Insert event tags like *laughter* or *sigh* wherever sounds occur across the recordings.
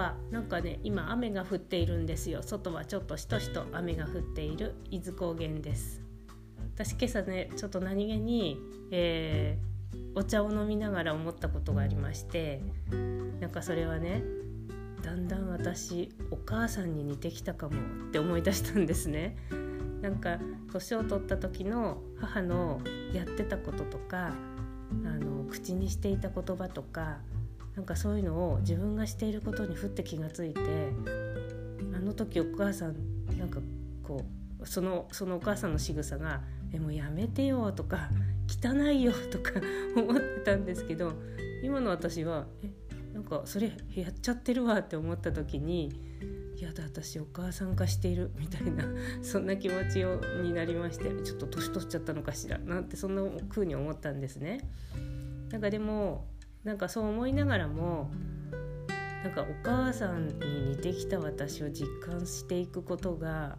はなんかね今雨が降っているんですよ。外はちょっとしとしと雨が降っている。伊豆高原です。私今朝ねちょっと何気に、えー、お茶を飲みながら思ったことがありましてなんかそれはねだんだん私お母さんに似てきたかもって思い出したんですね。なんか年を取った時の母のやってたこととかあの口にしていた言葉とかなんかそういうのを自分がしていることにふって気がついてあの時お母さんなんかこうそのそのお母さんの仕草が「えもうやめてよ」とか「汚いよ」とか *laughs* 思ってたんですけど今の私は「えなんかそれやっちゃってるわ」って思った時に「いやだ私お母さん化している」みたいな *laughs* そんな気持ちをになりましてちょっと年取っちゃったのかしらなんてそんな風に思ったんですね。なんかでもなんかそう思いながらもなんかお母さんに似てきた私を実感していくことが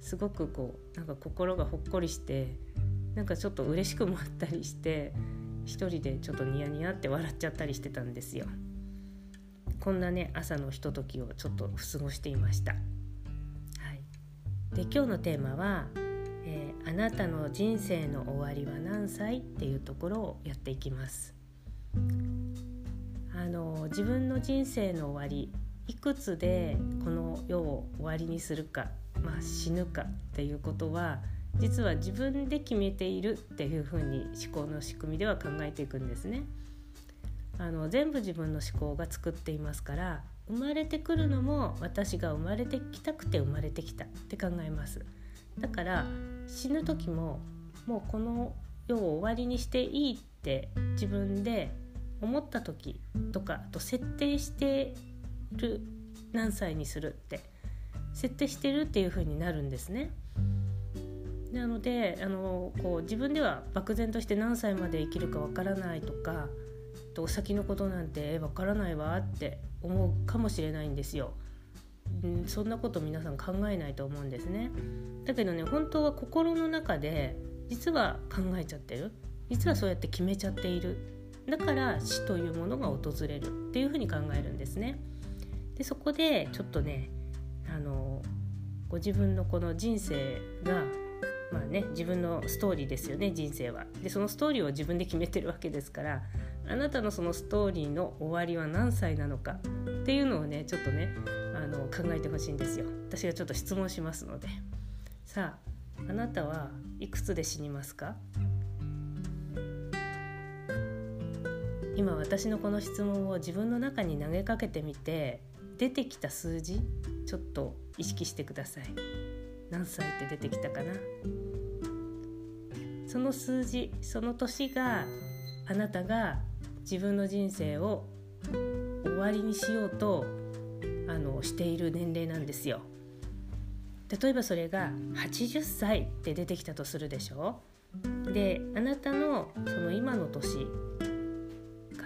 すごくこうなんか心がほっこりしてなんかちょっと嬉しくもあったりして一人でちょっとニヤニヤって笑っちゃったりしてたんですよ。こんなね朝のひとときをちょっと過ごしていました。はい、で今日のテーマは、えー、あなたの人生の終わりは何歳?」っていうところをやっていきます。あの自分の人生の終わりいくつでこの世を終わりにするか、まあ、死ぬかっていうことは実は自分で決めているっていうふうに思考の仕組みでは考えていくんですね。あの全部自分の思考が作っていますから生まれてくるのも私が生まれてきたくて生まれてきたって考えますだから死ぬ時ももうこの世を終わりにしていいって自分で思った時とかあと設定してる何歳にするって設定してるっていう風になるんですね。なのであのこう自分では漠然として何歳まで生きるかわからないとかと先のことなんてわからないわって思うかもしれないんですよ。ん、そんなこと皆さん考えないと思うんですね。だけどね本当は心の中で実は考えちゃってる実はそうやって決めちゃっているだから死というものが訪れるっていうふうに考えるんですね。でそこでちょっとねあのご自分のこの人生がまあね自分のストーリーですよね人生は。でそのストーリーを自分で決めてるわけですからあなたのそのストーリーの終わりは何歳なのかっていうのをねちょっとねあの考えてほしいんですよ。私がちょっと質問しますので。さああなたはいくつで死にますか？今私のこの質問を自分の中に投げかけてみて出てきた数字ちょっと意識してください。何歳って出てきたかな？その数字その年があなたが自分の人生を終わりにしようとあのしている年齢なんですよ。例えばそれが80歳って出てきたとするでしょ？であなたのその今の年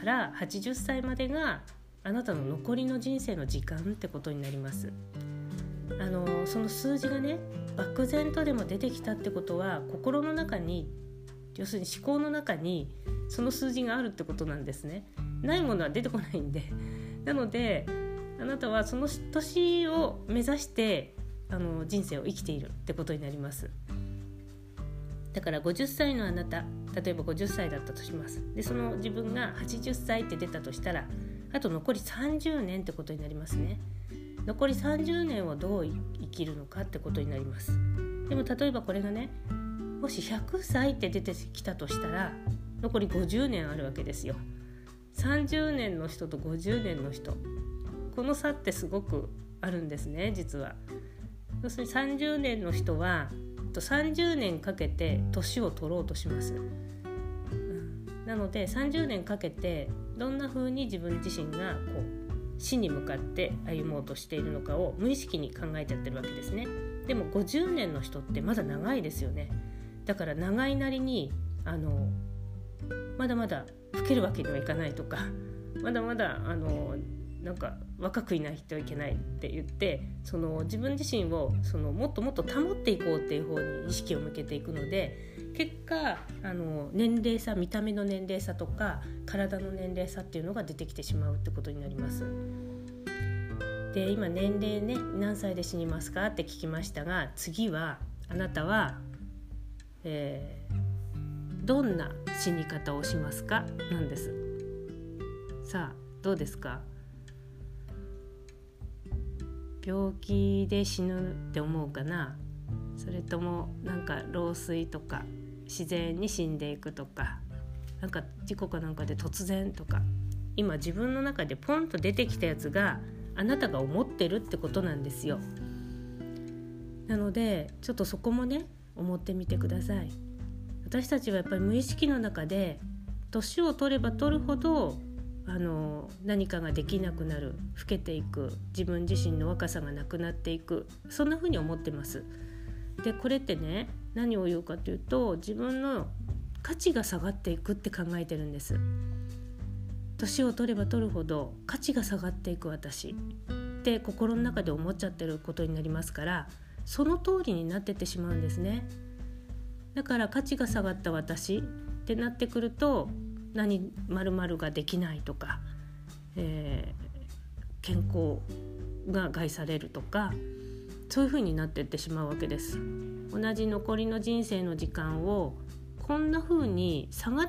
から80歳までがあなたの残りの人生の時間ってことになります。あのその数字がね漠然とでも出てきたってことは心の中に要するに思考の中にその数字があるってことなんですね。ないものは出てこないんで。なのであなたはその年を目指してあの人生を生きているってことになります。だから50歳のあなた例えば50歳だったとします。でその自分が80歳って出たとしたらあと残り30年ってことになりますね。残り30年をどう生きるのかってことになります。でも例えばこれがねもし100歳って出てきたとしたら残り50年あるわけですよ。30年の人と50年の人。この差ってすごくあるんですね実は。要するに30年の人は30年かけて年を取ろうとします、うん、なので30年かけてどんな風に自分自身がこう死に向かって歩もうとしているのかを無意識に考えちゃってるわけですね。でも50年の人ってまだ長いですよね。だから長いなりにあのまだまだ老けるわけにはいかないとかまだまだあのなんか若くいないといけないって言ってその自分自身をそのもっともっと保っていこうっていう方に意識を向けていくので結果あの年齢差見た目の年齢差とか体の年齢差っていうのが出てきてしまうってことになります。で今年齢ね何歳で死にますかって聞きましたが次はあなたは、えー、どんな死に方をしますか？なんです。さあどうですか？病気で死ぬって思うかなそれともなんか老衰とか自然に死んでいくとかなんか事故かなんかで突然とか今自分の中でポンと出てきたやつがあなたが思ってるってことなんですよ。なのでちょっとそこもね思ってみてください。私たちはやっぱり無意識の中で年を取れば取るほどあの何かができなくなる老けていく自分自身の若さがなくなっていくそんな風に思ってます。でこれってね何を言うかというと自分の価値が下がっていくって考えてるんです。年を取れば取るほど価値が下がっていく私って心の中で思っちゃってることになりますからその通りになってってしまうんですね。だから価値が下がった私ってなってくると何〇〇ができないとか、えー、健康が害されるとかそういう風になってってしまうわけです。同じ残りの人生の時間をこんな風に下がっ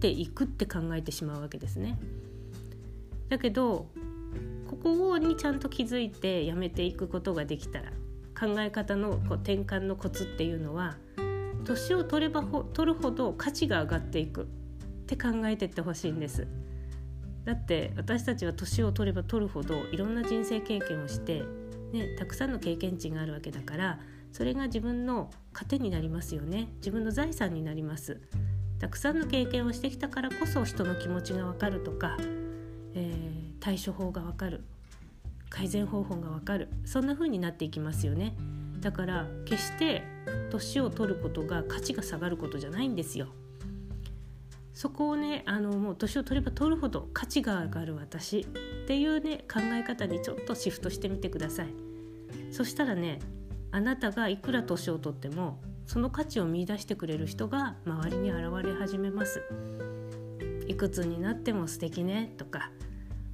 ていくって考えてしまうわけですね。だけどここにちゃんと気づいてやめていくことができたら考え方のこう転換のコツっていうのは年を取れば取るほど価値が上がっていくって考えてってほしいんです。だって私たちは年を取れば取るほどいろんな人生経験をして、ね、たくさんの経験値があるわけだからそれが自分の糧になりますよね。自分の財産になります。たくさんの経験をしてきたからこそ人の気持ちがわかるとか、えー、対処法がわかる。改善方法がわかる。そんな風になっていきますよね。だから決して年を取ることが価値が下がることじゃないんですよそこをねあのもう年を取れば取るほど価値が上がる私っていうね考え方にちょっとシフトしてみてくださいそしたらねあなたがいくら年を取ってもその価値を見いだしてくれる人が周りに現れ始めますいくつになっても素敵ねとか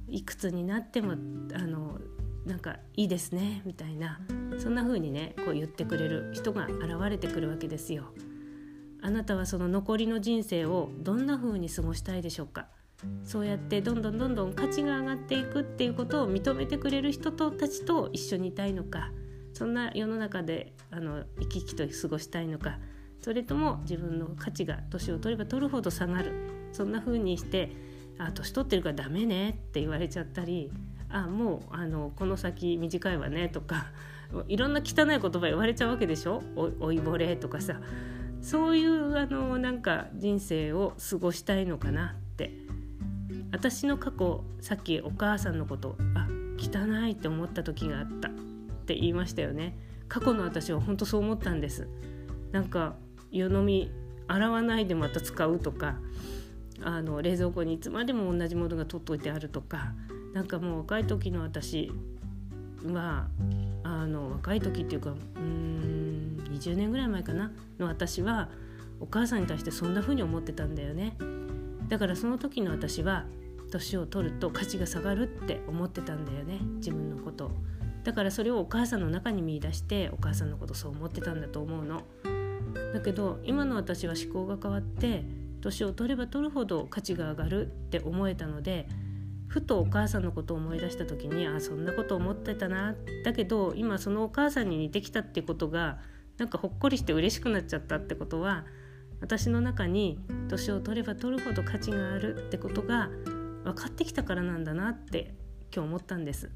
いくつになってもあのなんかいいですねみたいなそんな風にねこう言ってくれる人が現れてくるわけですよ。あなたはその残りの人生をどんな風に過ごしたいでしょうか？そうやってどんどんどんどん価値が上がっていくっていうことを認めてくれる人とたちと一緒にいたいのか？そんな世の中であの生き生きと過ごしたいのか？それとも自分の価値が年を取れば取るほど下がる？そんな風にして「あ年取ってるからダメね」って言われちゃったり「あもうあのこの先短いわね」とかいろんな汚い言葉言われちゃうわけでしょ？老いぼれ？とかさ。そういうあのなんか人生を過ごしたいのかなって。私の過去さっきお母さんのことあ汚いって思った時があったって言いましたよね。過去の私は本当そう思ったんです。なんか湯飲み洗わないでまた使うとかあの冷蔵庫にいつまでも同じものが取っといてあるとかなんかもう若い時の私はあの若い時っていうかうん20年ぐらい前かなの私はお母さんに対してそんな風に思ってたんだよね。だからその時の私は年を取ると価値が下がるって思ってたんだよね自分のこと。だからそれをお母さんの中に見出してお母さんのことそう思ってたんだと思うの。だけど今の私は思考が変わって年を取れば取るほど価値が上がるって思えたのでふとお母さんのことを思い出した時にあそんなこと思ってたな。だけど今そのお母さんに似てきたってことがなんかほっこりして嬉しくなっちゃったってことは私の中に年を取れば取るほど価値があるってことが分かってきたからなんだなって今日思ったんです。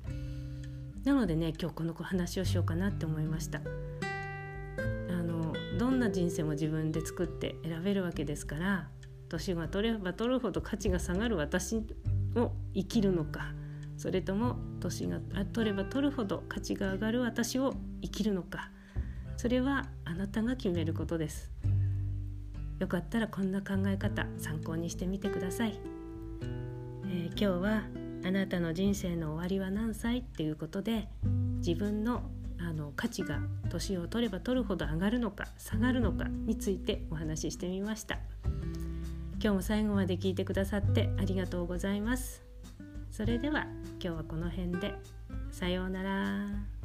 なのでね今日この話をしようかなって思いました。あのどんな人生も自分で作って選べるわけですから年が取れば取るほど価値が下がる私を生きるのかそれとも年が取れば取るほど価値が上がる私を生きるのかそれはあなたが決めることです。よかったらこんな考え方参考にしてみてください、えー、今日はあなたの人生の終わりは何歳っていうことで自分のあの価値が年を取れば取るほど上がるのか下がるのかについてお話ししてみました。今日も最後まで聞いてくださってありがとうございます。それでは今日はこの辺で。さようなら。